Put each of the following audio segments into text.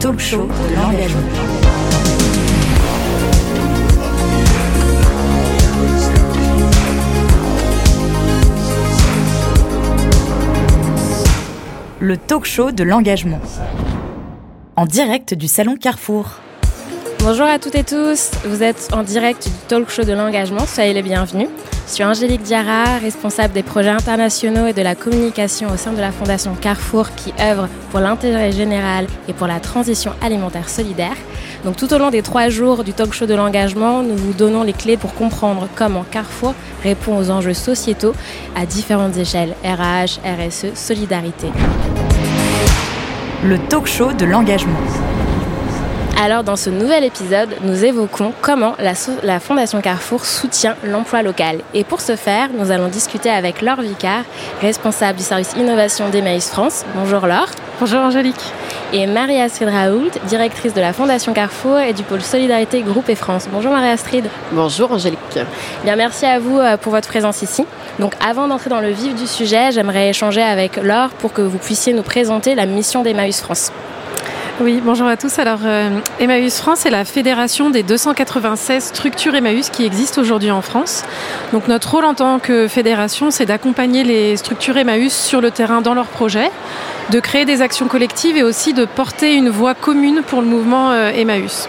talk show de l'engagement. Le talk show de l'engagement. En direct du salon Carrefour. Bonjour à toutes et tous, vous êtes en direct du talk show de l'engagement, soyez les bienvenus. Je suis Angélique Diarra, responsable des projets internationaux et de la communication au sein de la Fondation Carrefour qui œuvre pour l'intérêt général et pour la transition alimentaire solidaire. Donc tout au long des trois jours du talk show de l'engagement, nous vous donnons les clés pour comprendre comment Carrefour répond aux enjeux sociétaux à différentes échelles, RH, RSE, solidarité. Le talk show de l'engagement. Alors dans ce nouvel épisode, nous évoquons comment la, la Fondation Carrefour soutient l'emploi local. Et pour ce faire, nous allons discuter avec Laure Vicard, responsable du service innovation d'Emmaüs France. Bonjour Laure. Bonjour Angélique. Et Marie-Astrid Raoult, directrice de la Fondation Carrefour et du pôle Solidarité Groupe et France. Bonjour Marie-Astrid. Bonjour Angélique. Bien, merci à vous euh, pour votre présence ici. Donc avant d'entrer dans le vif du sujet, j'aimerais échanger avec Laure pour que vous puissiez nous présenter la mission d'Emmaüs France. Oui, bonjour à tous. Alors, euh, Emmaüs France est la fédération des 296 structures Emmaüs qui existent aujourd'hui en France. Donc, notre rôle en tant que fédération, c'est d'accompagner les structures Emmaüs sur le terrain dans leurs projets, de créer des actions collectives et aussi de porter une voix commune pour le mouvement euh, Emmaüs.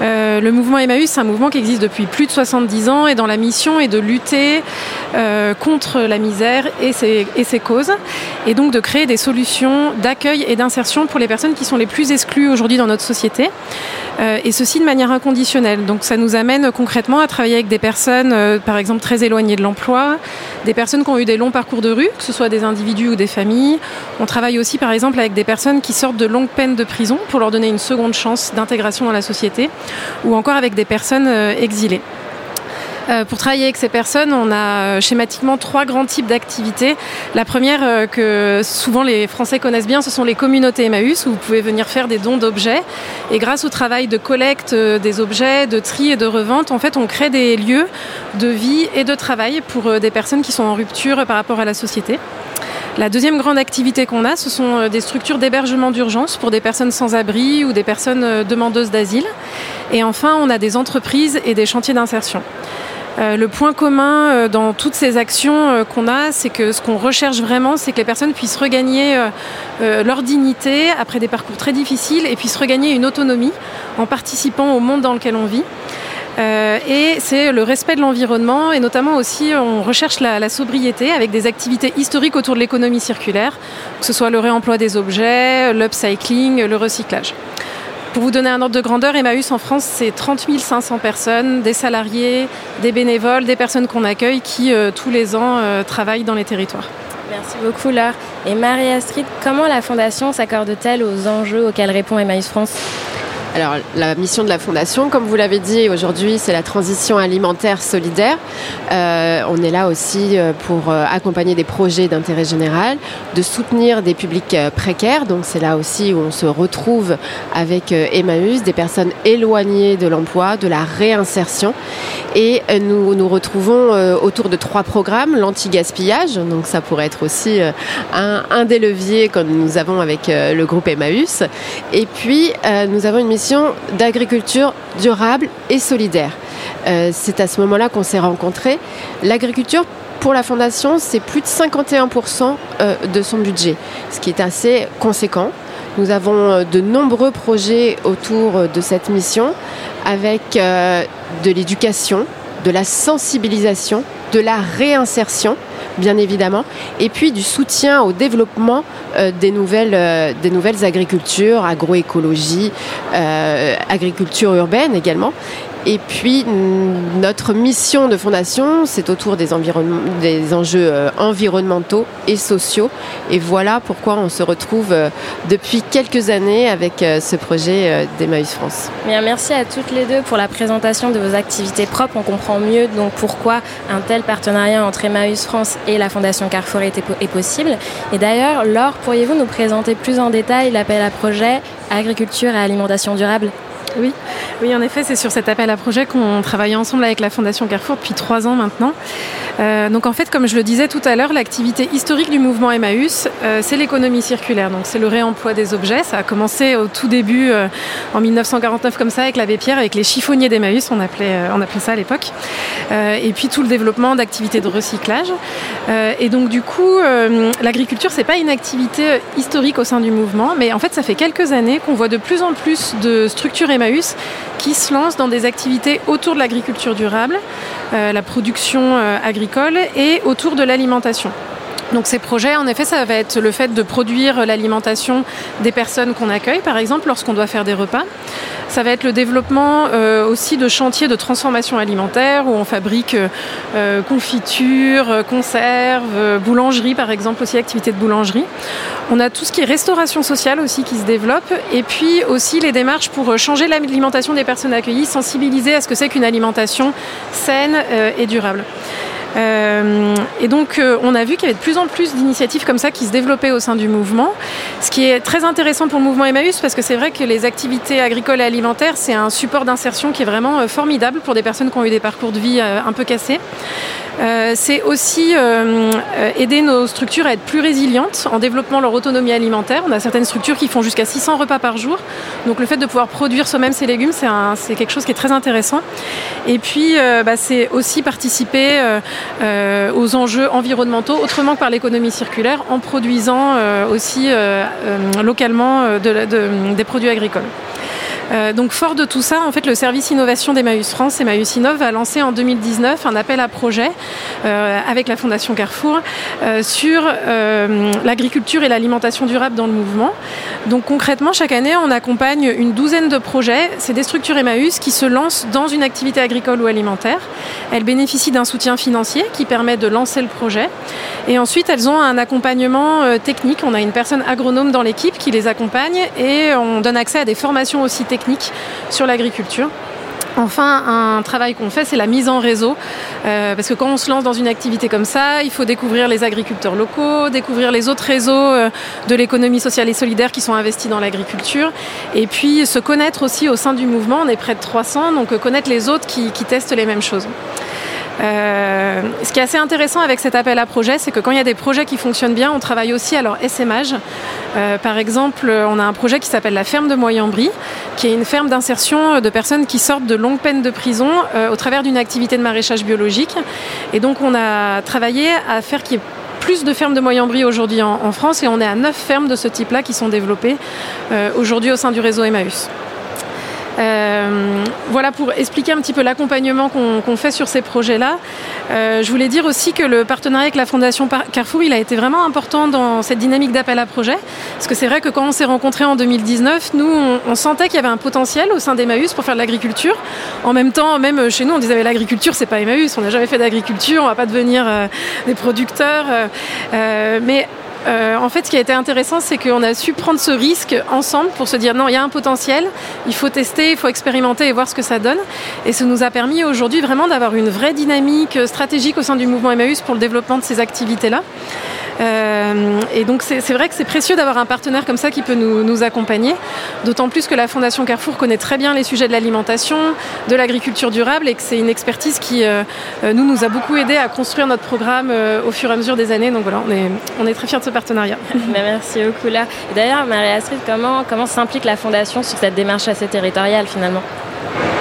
Euh, le mouvement Emmaüs, c'est un mouvement qui existe depuis plus de 70 ans et dont la mission est de lutter euh, contre la misère et ses, causes, et donc de créer des solutions d'accueil et d'insertion pour les personnes qui sont les plus exclues aujourd'hui dans notre société, euh, et ceci de manière inconditionnelle. Donc ça nous amène concrètement à travailler avec des personnes, par exemple, très éloignées de l'emploi, des personnes qui ont eu des longs parcours de rue, que ce soit des individus ou des familles. On travaille aussi, par exemple, avec des personnes qui sortent de longues peines de prison pour leur donner une seconde chance d'intégration dans la société ou encore avec des personnes euh, exilées. Euh, pour travailler avec ces personnes, on a schématiquement trois grands types d'activités. La première euh, que souvent les Français connaissent bien, ce sont les communautés Emmaüs où vous pouvez venir faire des dons d'objets. Et grâce au travail de collecte des objets, de tri et de revente, en fait, on crée des lieux de vie et de travail pour des personnes qui sont en rupture par rapport à la société. La deuxième grande activité qu'on a, ce sont des structures d'hébergement d'urgence pour des personnes sans abri ou des personnes demandeuses d'asile. Et enfin, on a des entreprises et des chantiers d'insertion. Euh, le point commun euh, dans toutes ces actions euh, qu'on a, c'est que ce qu'on recherche vraiment, c'est que les personnes puissent regagner leur dignité après des parcours très difficiles et puissent regagner une autonomie en participant au monde dans lequel on vit. Et c'est le respect de l'environnement et notamment aussi on recherche la, sobriété avec des activités historiques autour de l'économie circulaire, que ce soit le réemploi des objets, l'upcycling, le recyclage. Pour vous donner un ordre de grandeur, Emmaüs en France, c'est 30 500 personnes, des salariés, des bénévoles, des personnes qu'on accueille qui, euh, tous les ans, euh, travaillent dans les territoires. Merci beaucoup, Laure. Et Marie-Astrid, comment la Fondation s'accorde-t-elle aux enjeux auxquels répond Emmaüs France? Alors, la mission de la Fondation, comme vous l'avez dit aujourd'hui, c'est la transition alimentaire solidaire. Euh, on est là aussi euh, pour euh, accompagner des projets d'intérêt général, de soutenir des publics précaires. Donc, c'est là aussi où on se retrouve avec Emmaüs, des personnes éloignées de l'emploi, de la réinsertion. Et nous nous retrouvons autour de trois programmes l'anti-gaspillage. Donc, ça pourrait être aussi un, un, des leviers que nous avons avec le groupe Emmaüs. Et puis, nous avons une mission d'agriculture durable et solidaire. Euh, c'est à ce moment-là qu'on s'est rencontrés. L'agriculture, pour la Fondation, c'est plus de 51% euh, de son budget, ce qui est assez conséquent. Nous avons euh, de nombreux projets autour de cette mission avec de l'éducation, de la sensibilisation, de la réinsertion bien évidemment, et puis du soutien au développement euh, des, nouvelles, euh, des nouvelles agricultures, agroécologie, euh, agriculture urbaine également. Et puis, notre mission de fondation, c'est autour des, enjeux euh, environnementaux et sociaux. Et voilà pourquoi on se retrouve euh, depuis quelques années avec euh, ce projet d'Emmaüs France. Bien, merci à toutes les deux pour la présentation de vos activités propres. On comprend mieux donc pourquoi un tel partenariat entre Emmaüs France et la Fondation Carrefour est, est possible. Et d'ailleurs, Laure, pourriez-vous nous présenter plus en détail l'appel à projet Agriculture et alimentation durable? Oui, oui, en effet, c'est sur cet appel à projet qu'on travaille ensemble avec la Fondation Carrefour depuis trois ans maintenant. Euh, donc en fait, comme je le disais tout à l'heure, l'activité historique du mouvement Emmaüs, euh, c'est l'économie circulaire. Donc c'est le réemploi des objets. Ça a commencé au tout début, euh, en 1949 comme ça, avec l'abbé Pierre, avec les chiffonniers d'Emmaüs, on appelait, on appelait ça à l'époque. et puis tout le développement d'activités de recyclage. et donc du coup, l'agriculture, c'est pas une activité historique au sein du mouvement, mais en fait, ça fait quelques années qu'on voit de plus en plus de structures Emmaüs qui se lancent dans des activités autour de l'agriculture durable, la production agricole et autour de l'alimentation. Donc ces projets, en effet, ça va être le fait de produire l'alimentation des personnes qu'on accueille, par exemple, lorsqu'on doit faire des repas. Ça va être le développement euh, aussi de chantiers de transformation alimentaire où on fabrique euh, confitures, conserves, boulangerie, par exemple, aussi activité de boulangerie. On a tout ce qui est restauration sociale aussi qui se développe et puis aussi les démarches pour changer l'alimentation des personnes accueillies, sensibiliser à ce que c'est qu'une alimentation saine euh, et durable. Euh, et donc, euh, on a vu qu'il y avait de plus en plus d'initiatives comme ça qui se développaient au sein du mouvement, ce qui est très intéressant pour le mouvement Emmaüs parce que c'est vrai que les activités agricoles et alimentaires, c'est un support d'insertion qui est vraiment euh, formidable pour des personnes qui ont eu des parcours de vie un peu cassés. C'est aussi aider nos structures à être plus résilientes en développant leur autonomie alimentaire. On a certaines structures qui font jusqu'à 600 repas par jour. Donc le fait de pouvoir produire soi-même ses légumes, c'est quelque chose qui est très intéressant. Et puis, bah, c'est aussi participer aux enjeux environnementaux autrement que par l'économie circulaire en produisant aussi localement des produits agricoles. Euh, donc fort de tout ça, en fait, le service innovation d'Emmaüs France, Emmaüs Innov, a lancé en 2019 un appel à projet euh, avec la Fondation Carrefour euh, sur l'agriculture et l'alimentation durable dans le mouvement. Donc concrètement, chaque année, on accompagne une douzaine de projets. C'est des structures Emmaüs qui se lancent dans une activité agricole ou alimentaire. Elles bénéficient d'un soutien financier qui permet de lancer le projet. Et ensuite, elles ont un accompagnement technique. On a une personne agronome dans l'équipe qui les accompagne et on donne accès à des formations aussi techniques sur l'agriculture. Enfin, un travail qu'on fait, c'est la mise en réseau. Euh, parce que quand on se lance dans une activité comme ça, il faut découvrir les agriculteurs locaux, découvrir les autres réseaux euh, de l'économie sociale et solidaire qui sont investis dans l'agriculture. Et puis se connaître aussi au sein du mouvement. On est près de 300, donc euh, connaître les autres qui testent les mêmes choses. Euh, ce qui est assez intéressant avec cet appel à projet, c'est que quand il y a des projets qui fonctionnent bien, on travaille aussi à leur SMH. Euh, par exemple, on a un projet qui s'appelle la ferme de Moyenbry, qui est une ferme d'insertion de personnes qui sortent de longues peines de prison euh, au travers d'une activité de maraîchage biologique. Et donc, on a travaillé à faire qu'il y ait plus de fermes de Moyenbry aujourd'hui en, France et on est à neuf fermes de ce type-là qui sont développées aujourd'hui au sein du réseau Emmaüs. Euh, voilà pour expliquer un petit peu l'accompagnement qu'on fait sur ces projets-là. Euh, je voulais dire aussi que le partenariat avec la Fondation Carrefour, a été vraiment important dans cette dynamique d'appel à projet. Parce que c'est vrai que quand on s'est rencontrés en 2019, nous, on, sentait qu'il y avait un potentiel au sein d'Emmaüs pour faire de l'agriculture. En même temps, même chez nous, on disait l'agriculture, c'est pas Emmaüs, on n'a jamais fait d'agriculture, on va pas devenir euh, des producteurs. mais euh, en fait, ce qui a été intéressant, c'est qu'on a su prendre ce risque ensemble pour se dire non, il y a un potentiel, il faut tester, il faut expérimenter et voir ce que ça donne. Et ça nous a permis aujourd'hui vraiment d'avoir une vraie dynamique stratégique au sein du mouvement Emmaüs pour le développement de ces activités-là. Euh, et donc c'est vrai que c'est précieux d'avoir un partenaire comme ça qui peut nous, accompagner, d'autant plus que la Fondation Carrefour connaît très bien les sujets de l'alimentation, de l'agriculture durable et que c'est une expertise qui euh, nous nous a beaucoup aidé à construire notre programme au fur et à mesure des années. Donc voilà, on est, on est très fiers de ce partenariat. Ben, merci beaucoup là. D'ailleurs, Marie-Astrid, comment, comment s'implique la Fondation sur cette démarche assez territoriale finalement?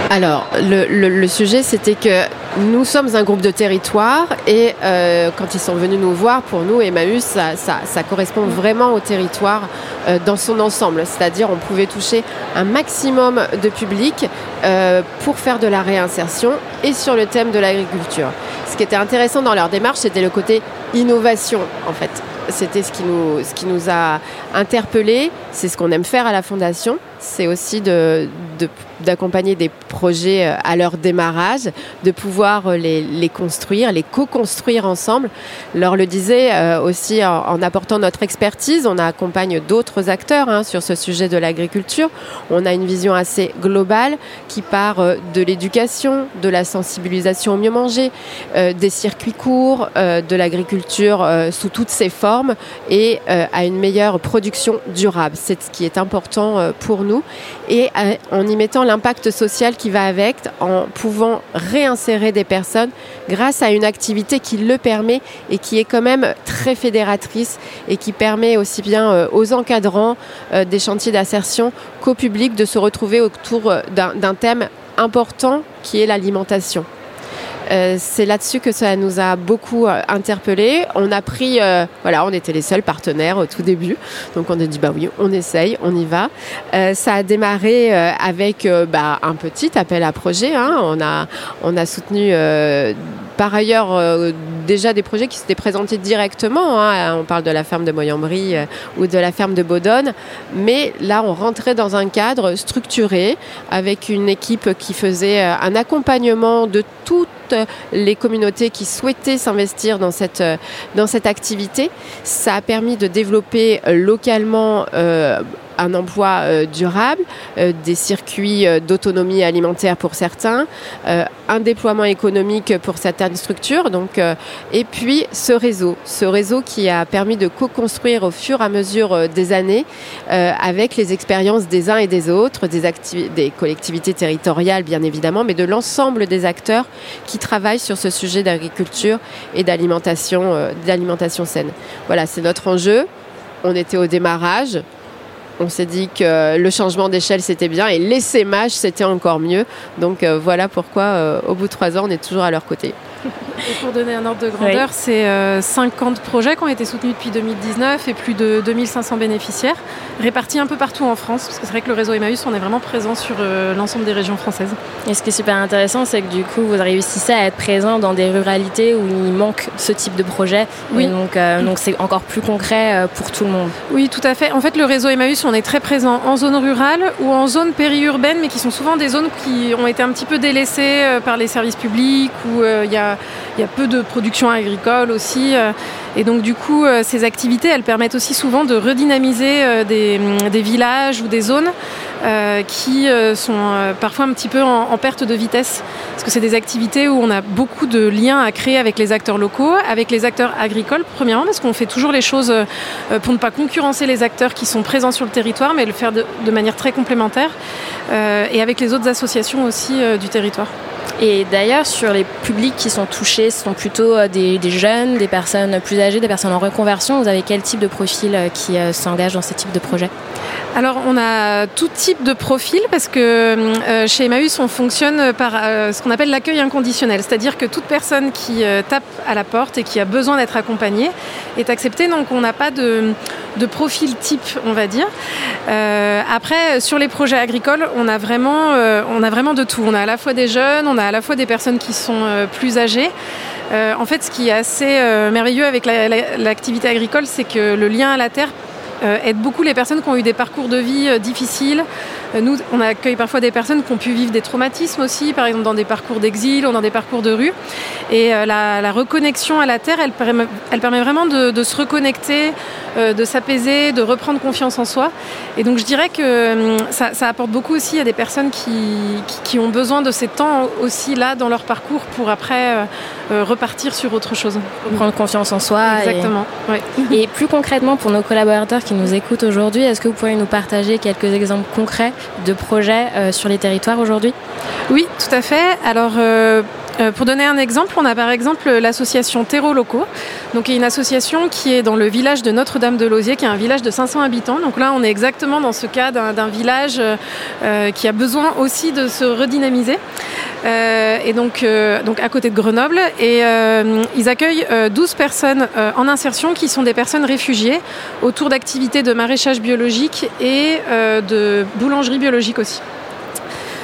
Alors, le, sujet, c'était que nous sommes un groupe de territoire et euh, quand ils sont venus nous voir, pour nous, Emmaüs, ça, ça, correspond vraiment au territoire euh, dans son ensemble. C'est-à-dire, on pouvait toucher un maximum de public euh, pour faire de la réinsertion et sur le thème de l'agriculture. Ce qui était intéressant dans leur démarche, c'était le côté innovation, en fait c'était ce qui nous, ce qui nous a interpellés. C'est ce qu'on aime faire à la Fondation. C'est aussi d'accompagner des projets euh, à leur démarrage, de pouvoir euh, les, construire, les co-construire ensemble. Leur le disait euh, aussi en, apportant notre expertise, on accompagne d'autres acteurs hein, sur ce sujet de l'agriculture. On a une vision assez globale qui part de l'éducation, de la sensibilisation au mieux manger, des circuits courts, de l'agriculture sous toutes ses formes et à une meilleure production durable. C'est ce qui est important pour nous. Et on en y mettant l'impact social qui va avec, en pouvant réinsérer des personnes grâce à une activité qui le permet et qui est quand même très fédératrice et qui permet aussi bien euh, aux encadrants euh, des chantiers d'insertion qu'au public de se retrouver autour euh, d'un thème important qui est l'alimentation. Euh, c'est là-dessus que ça nous a beaucoup euh, interpellés. On a pris, euh, voilà, on était les seuls partenaires au tout début, donc on a dit bah oui, on essaye, on y va. ça a démarré avec bah, un petit appel à projet. Hein. On a, on a soutenu par ailleurs, euh, déjà des projets qui s'étaient présentés directement. Hein. On parle de la ferme de Moyambry euh, ou de la ferme de Baudonne. Mais là, on rentrait dans un cadre structuré avec une équipe qui faisait euh, un accompagnement de toutes les communautés qui souhaitaient s'investir dans cette, dans cette activité. Ça a permis de développer localement un emploi euh, durable, euh, des circuits euh, d'autonomie alimentaire pour certains, un déploiement économique pour certaines structures, donc, et puis ce réseau, ce réseau qui a permis de co-construire au fur et à mesure des années avec les expériences des uns et des autres, des, des collectivités territoriales bien évidemment, mais de l'ensemble des acteurs qui travaillent sur ce sujet d'agriculture et d'alimentation, d'alimentation saine. Voilà, c'est notre enjeu. On était au démarrage, on s'est dit que le changement d'échelle c'était bien et l'essaimage c'était encore mieux. Donc euh, voilà pourquoi euh, au bout de trois ans on est toujours à leur côté. Et pour donner un ordre de grandeur, c'est 50 euh, projets qui ont été soutenus depuis 2019 et plus de 2500 bénéficiaires, répartis un peu partout en France, parce que c'est vrai que le réseau Emmaüs, on est vraiment présent sur euh, l'ensemble des régions françaises. Et ce qui est super intéressant, c'est que du coup, vous réussissez à être présent dans des ruralités où il manque ce type de projet. Oui. donc, euh, donc c'est encore plus concret pour tout le monde. Oui, tout à fait. En fait, le réseau Emmaüs, on est très présent en zone rurale ou en zone périurbaine, mais qui sont souvent des zones qui ont été un petit peu délaissées par les services publics, où il y a il y a peu de production agricole aussi. Euh, et donc du coup, euh, ces activités, elles permettent aussi souvent de redynamiser euh, mm, des, villages ou des zones qui sont parfois un petit peu en, perte de vitesse. Parce que c'est des activités où on a beaucoup de liens à créer avec les acteurs locaux, avec les acteurs agricoles, premièrement, parce qu'on fait toujours les choses pour ne pas concurrencer les acteurs qui sont présents sur le territoire, mais le faire de, de manière très complémentaire, et avec les autres associations aussi du territoire. Et d'ailleurs, sur les publics qui sont touchés, ce sont plutôt euh, des, jeunes, des personnes plus âgées, des personnes en reconversion. Vous avez quel type de profil euh, qui euh, s'engage dans ce type de projet alors on a tout type de profil parce que chez Emmaüs on fonctionne par ce qu'on appelle l'accueil inconditionnel, c'est-à-dire que toute personne qui tape à la porte et qui a besoin d'être accompagnée est acceptée, donc on n'a pas de, profil type on va dire. après sur les projets agricoles on a, vraiment, on a vraiment de tout, on a à la fois des jeunes, on a à la fois des personnes qui sont euh, plus âgées. Euh, en fait, ce qui est assez euh, merveilleux avec l'activité agricole, c'est que le lien à la terre aide beaucoup les personnes qui ont eu des parcours de vie difficiles, euh, nous, on accueille parfois des personnes qui ont pu vivre des traumatismes aussi, par exemple dans des parcours d'exil ou dans des parcours de rue. Et euh, la, reconnexion à la terre, elle permet, vraiment de, se reconnecter, euh, de s'apaiser, de reprendre confiance en soi. Et donc je dirais que hum, ça, apporte beaucoup aussi à des personnes qui, ont besoin de ces temps aussi là dans leur parcours pour après repartir sur autre chose. Prendre confiance en soi. Exactement. Et, et plus concrètement, pour nos collaborateurs qui nous écoutent aujourd'hui, est-ce que vous pourriez nous partager quelques exemples concrets de projets euh, sur les territoires aujourd'hui? Oui, tout à fait. Alors, euh, euh, pour donner un exemple, on a par exemple l'association Terreau Locaux, donc une association qui est dans le village de Notre-Dame-de-Lausier, qui est un village de 500 habitants. Donc là, on est exactement dans ce cas d'un village qui a besoin aussi de se redynamiser. Et donc, donc à côté de Grenoble. Et ils accueillent 12 personnes en insertion qui sont des personnes réfugiées autour d'activités de maraîchage biologique et de boulangerie biologique aussi.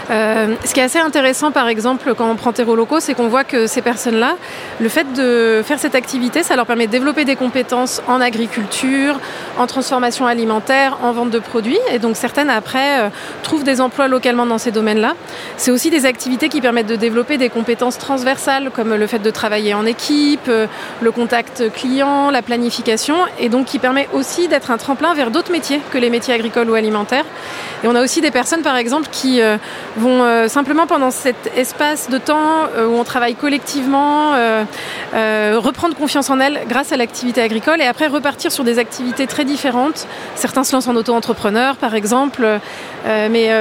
Euh, ce qui est assez intéressant, par exemple, quand on prend terreau locaux, c'est qu'on voit que ces personnes-là, le fait de faire cette activité, ça leur permet de développer des compétences en agriculture, en transformation alimentaire, en vente de produits. Et donc certaines, après, euh, trouvent des emplois localement dans ces domaines-là. C'est aussi des activités qui permettent de développer des compétences transversales, comme le fait de travailler en équipe, euh, le contact client, la planification, et donc qui permet aussi d'être un tremplin vers d'autres métiers que les métiers agricoles ou alimentaires. Et on a aussi des personnes, par exemple, qui vont simplement pendant cet espace de temps où on travaille collectivement reprendre confiance en elles grâce à l'activité agricole et après repartir sur des activités très différentes. Certains se lancent en auto-entrepreneur par exemple, mais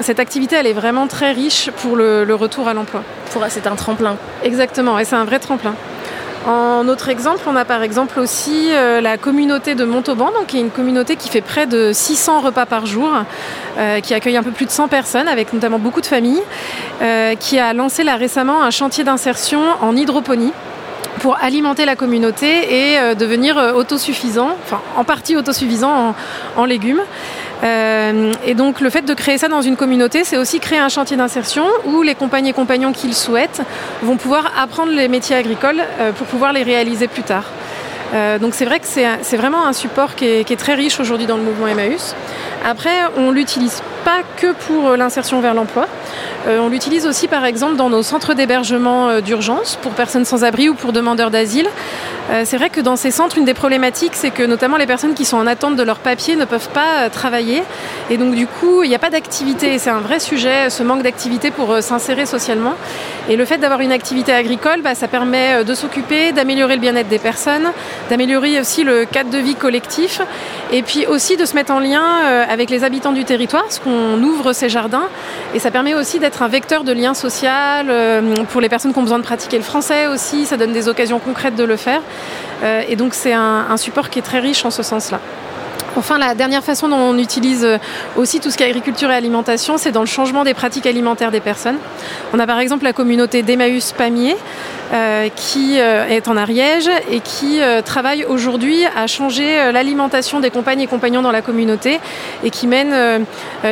cette activité elle est vraiment très riche pour le, le retour à l'emploi. C'est un tremplin. Exactement, et c'est un vrai tremplin. En autre exemple, on a par exemple aussi euh, la communauté de Montauban, qui est une communauté qui fait près de 600 repas par jour, euh, qui accueille un peu plus de 100 personnes, avec notamment beaucoup de familles, euh, qui a lancé là récemment un chantier d'insertion en hydroponie pour alimenter la communauté et devenir autosuffisant, enfin en partie autosuffisant en légumes. Euh, et donc le fait de créer ça dans une communauté, c'est aussi créer un chantier d'insertion où les compagnies et compagnons qui le souhaitent vont pouvoir apprendre les métiers agricoles euh, pour pouvoir les réaliser plus tard. Euh, donc c'est vrai que c'est vraiment un support qui est, très riche aujourd'hui dans le mouvement Emmaüs. Après, on l'utilise pas que pour l'insertion vers l'emploi. on l'utilise aussi par exemple dans nos centres d'hébergement d'urgence pour personnes sans abri ou pour demandeurs d'asile. Euh, c'est vrai que dans ces centres, une des problématiques, c'est que notamment les personnes qui sont en attente de leur papier ne peuvent pas euh, travailler. Et donc du coup, il n'y a pas d'activité. C'est un vrai sujet, ce manque d'activité pour euh, s'insérer socialement. Et le fait d'avoir une activité agricole, bah, ça permet de s'occuper, d'améliorer le bien-être des personnes, d'améliorer aussi le cadre de vie collectif, et puis aussi de se mettre en lien avec les habitants du territoire, parce qu'on ouvre ces jardins. Et ça permet aussi d'être un vecteur de lien social pour les personnes qui ont besoin de pratiquer le français aussi. Ça donne des occasions concrètes de le faire. Euh, et donc c'est un, support qui est très riche en ce sens-là. Enfin, la dernière façon dont on utilise euh, aussi tout ce qui est agriculture et alimentation, c'est dans le changement des pratiques alimentaires des personnes. On a par exemple la communauté d'Emmaüs Pamiers, euh, qui euh, est en Ariège et qui euh, travaille aujourd'hui à changer l'alimentation des compagnes et compagnons dans la communauté et qui mène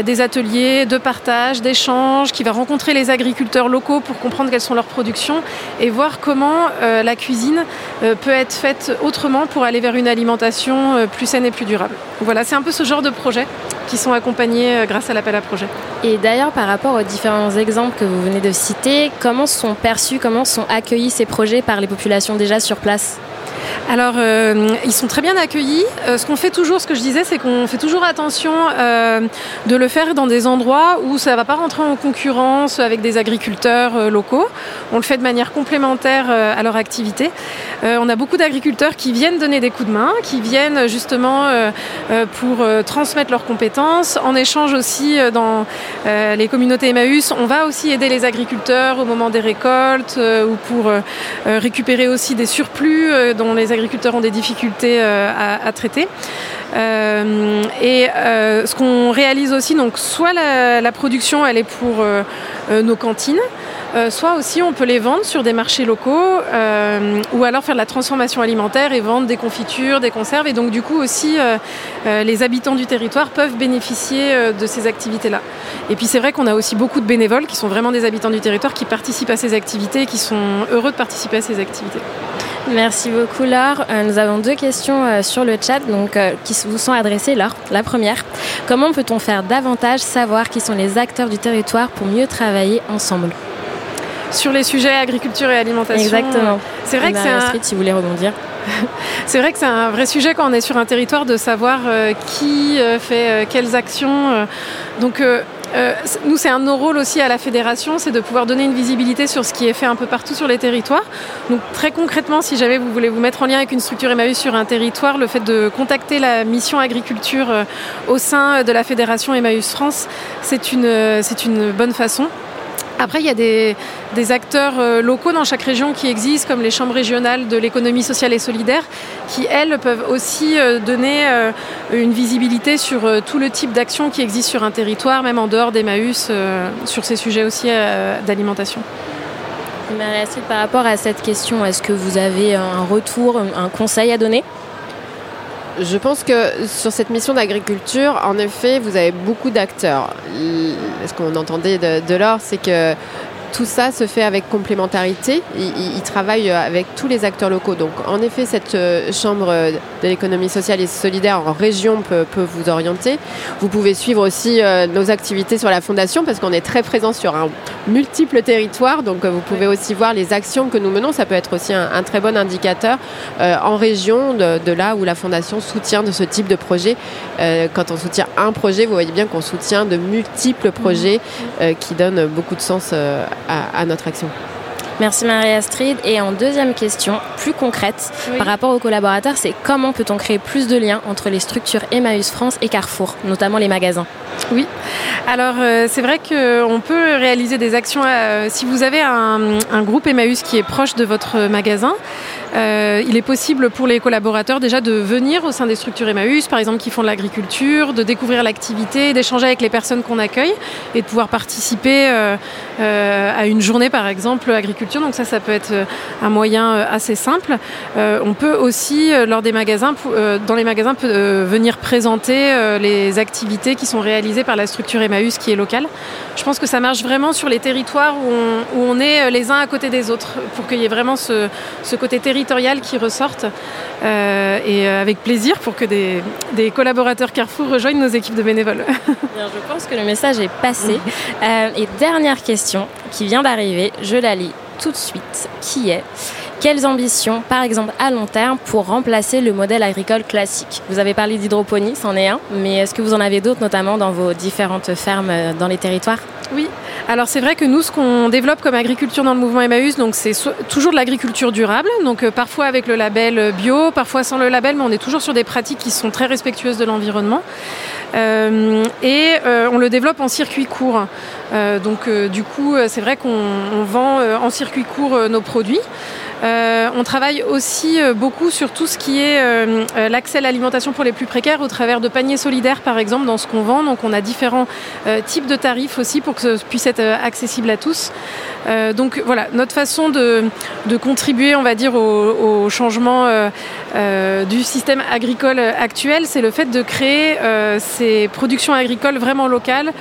des ateliers de partage, d'échange, qui va rencontrer les agriculteurs locaux pour comprendre quelles sont leurs productions et voir comment la cuisine peut être faite autrement pour aller vers une alimentation plus saine et plus durable. Voilà, c'est un peu ce genre de projet qui sont accompagnés grâce à l'appel à projet. Et d'ailleurs, par rapport aux différents exemples que vous venez de citer, comment sont perçus, comment sont accueillis ces projets par les populations déjà sur place? Alors, euh, ils sont très bien accueillis. Euh, ce qu'on fait toujours, ce que je disais, c'est qu'on fait toujours attention euh, de le faire dans des endroits où ça ne va pas rentrer en concurrence avec des agriculteurs locaux. On le fait de manière complémentaire à leur activité. on a beaucoup d'agriculteurs qui viennent donner des coups de main, qui viennent justement pour transmettre leurs compétences. En échange aussi, dans les communautés Emmaüs, on va aussi aider les agriculteurs au moment des récoltes ou pour récupérer aussi des surplus dont les agriculteurs ont des difficultés euh, à, traiter. Euh, et euh, ce qu'on réalise aussi, donc soit la, production elle est pour nos cantines, soit aussi on peut les vendre sur des marchés locaux ou alors faire de la transformation alimentaire et vendre des confitures, des conserves. Et donc du coup aussi les habitants du territoire peuvent bénéficier de ces activités-là. Et puis c'est vrai qu'on a aussi beaucoup de bénévoles qui sont vraiment des habitants du territoire qui participent à ces activités et qui sont heureux de participer à ces activités. Merci beaucoup Laure. Euh, nous avons deux questions euh, sur le chat donc, euh, qui vous sont adressées Laure. La première, comment peut-on faire davantage savoir qui sont les acteurs du territoire pour mieux travailler ensemble? Sur les sujets agriculture et alimentation. Exactement. C'est vrai que c'est un... si vous voulez rebondir. c'est vrai que c'est un vrai sujet quand on est sur un territoire de savoir qui fait quelles actions. donc euh, nous, c'est un de nos rôles aussi à la fédération, c'est de pouvoir donner une visibilité sur ce qui est fait un peu partout sur les territoires. Donc très concrètement, si jamais vous voulez vous mettre en lien avec une structure Emmaüs sur un territoire, le fait de contacter la mission agriculture euh, au sein de la fédération Emmaüs France, c'est une, euh, c'est une bonne façon. Après, il y a des, acteurs euh, locaux dans chaque région qui existent, comme les chambres régionales de l'économie sociale et solidaire, qui, elles, peuvent aussi euh, donner euh, une visibilité sur tout le type d'action qui existe sur un territoire, même en dehors d'Emmaüs, sur ces sujets aussi d'alimentation. Marie par rapport à cette question, est-ce que vous avez un retour, un conseil à donner? Je pense que sur cette mission d'agriculture, en effet, vous avez beaucoup d'acteurs. Ce qu'on entendait de, l'or, c'est que tout ça se fait avec complémentarité. Ils, travaillent avec tous les acteurs locaux. Donc, en effet, cette chambre de l'économie sociale et solidaire en région peut, peut vous orienter. Vous pouvez suivre aussi nos activités sur la fondation parce qu'on est très présent sur un multiple territoire. Donc, vous pouvez aussi voir les actions que nous menons. Ça peut être aussi un, très bon indicateur en région de, là où la fondation soutient de ce type de projet. quand on soutient un projet, vous voyez bien qu'on soutient de multiples projets euh, qui donnent beaucoup de sens euh, à, notre action. Merci Marie-Astrid. Et en deuxième question, plus concrète, par rapport aux collaborateurs, c'est comment peut-on créer plus de liens entre les structures Emmaüs France et Carrefour, notamment les magasins? Oui, alors euh, c'est vrai qu'on peut réaliser des actions. si vous avez un, un, groupe Emmaüs qui est proche de votre magasin, euh, il est possible pour les collaborateurs déjà de venir au sein des structures Emmaüs, par exemple qui font de l'agriculture, de découvrir l'activité, d'échanger avec les personnes qu'on accueille et de pouvoir participer euh, euh, à une journée par exemple agriculture. Donc ça, ça peut être un moyen assez simple. on peut aussi, lors des magasins, dans les magasins, venir présenter les activités qui sont réalisées par la structure Emmaüs qui est locale. Je pense que ça marche vraiment sur les territoires où on, est les uns à côté des autres pour qu'il y ait vraiment ce, ce côté territorial qui ressortent euh, et euh, avec plaisir pour que des, collaborateurs Carrefour rejoignent nos équipes de bénévoles. je pense que le message est passé. Euh, et dernière question qui vient d'arriver, je la lis tout de suite, qui est quelles ambitions, par exemple à long terme, pour remplacer le modèle agricole classique? Vous avez parlé d'hydroponie, c'en est un, mais est-ce que vous en avez d'autres, notamment dans vos différentes fermes dans les territoires? Oui, alors c'est vrai que nous, ce qu'on développe comme agriculture dans le mouvement Emmaüs, c'est toujours de l'agriculture durable, donc euh, parfois avec le label bio, parfois sans le label, mais on est toujours sur des pratiques qui sont très respectueuses de l'environnement. Euh, et euh, on le développe en circuit court. donc du coup, c'est vrai qu'on vend en circuit court nos produits. Euh, on travaille aussi euh, beaucoup sur tout ce qui est euh, l'accès à l'alimentation pour les plus précaires au travers de paniers solidaires, par exemple, dans ce qu'on vend. Donc, on a différents types de tarifs aussi pour que ce puisse être accessible à tous. donc, voilà, notre façon de, contribuer, on va dire, au, changement du système agricole actuel, c'est le fait de créer ces productions agricoles vraiment locales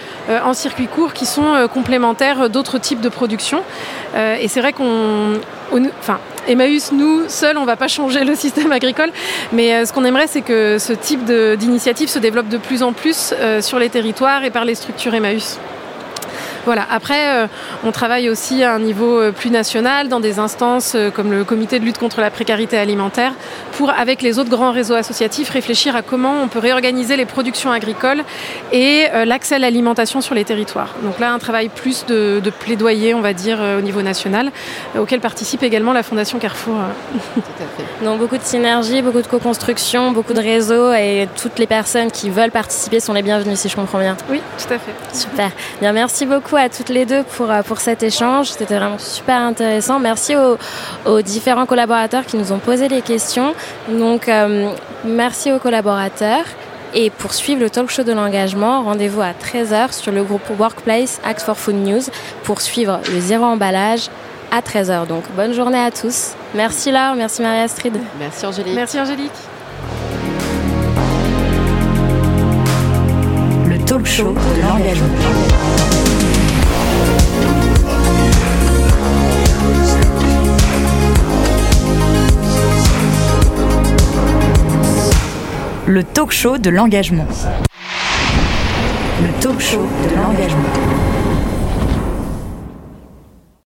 en circuit court qui sont complémentaires d'autres types de productions. et c'est vrai qu'on enfin, Emmaüs, nous, seuls, on ne va pas changer le système agricole, mais euh, ce qu'on aimerait, c'est que ce type d'initiative se développe de plus en plus euh, sur les territoires et par les structures Emmaüs. Voilà. Après, euh, on travaille aussi à un niveau euh, plus national dans des instances euh, comme le comité de lutte contre la précarité alimentaire pour, avec les autres grands réseaux associatifs, réfléchir à comment on peut réorganiser les productions agricoles et l'accès à l'alimentation sur les territoires. Donc là, un travail plus de, plaidoyer, on va dire, au niveau national, auquel participe également la Fondation Carrefour. Tout à fait. Donc beaucoup de synergie, beaucoup de co-construction, beaucoup de réseaux et toutes les personnes qui veulent participer sont les bienvenues, si je comprends bien. Oui, tout à fait. Super. Bien, merci beaucoup à toutes les deux pour, euh, pour cet échange. C'était vraiment super intéressant. Merci aux, différents collaborateurs qui nous ont posé des questions. Donc, euh, merci aux collaborateurs. Et pour suivre le talk show de l'engagement, rendez-vous à 13h sur le groupe Workplace Act for Food News pour suivre le zéro emballage à 13h. Donc bonne journée à tous. Merci Laure, merci Marie-Astrid. Merci Angélique. Merci Angélique. Le talk show de l'engagement. Le talk show de l'engagement. Le talk show de l'engagement.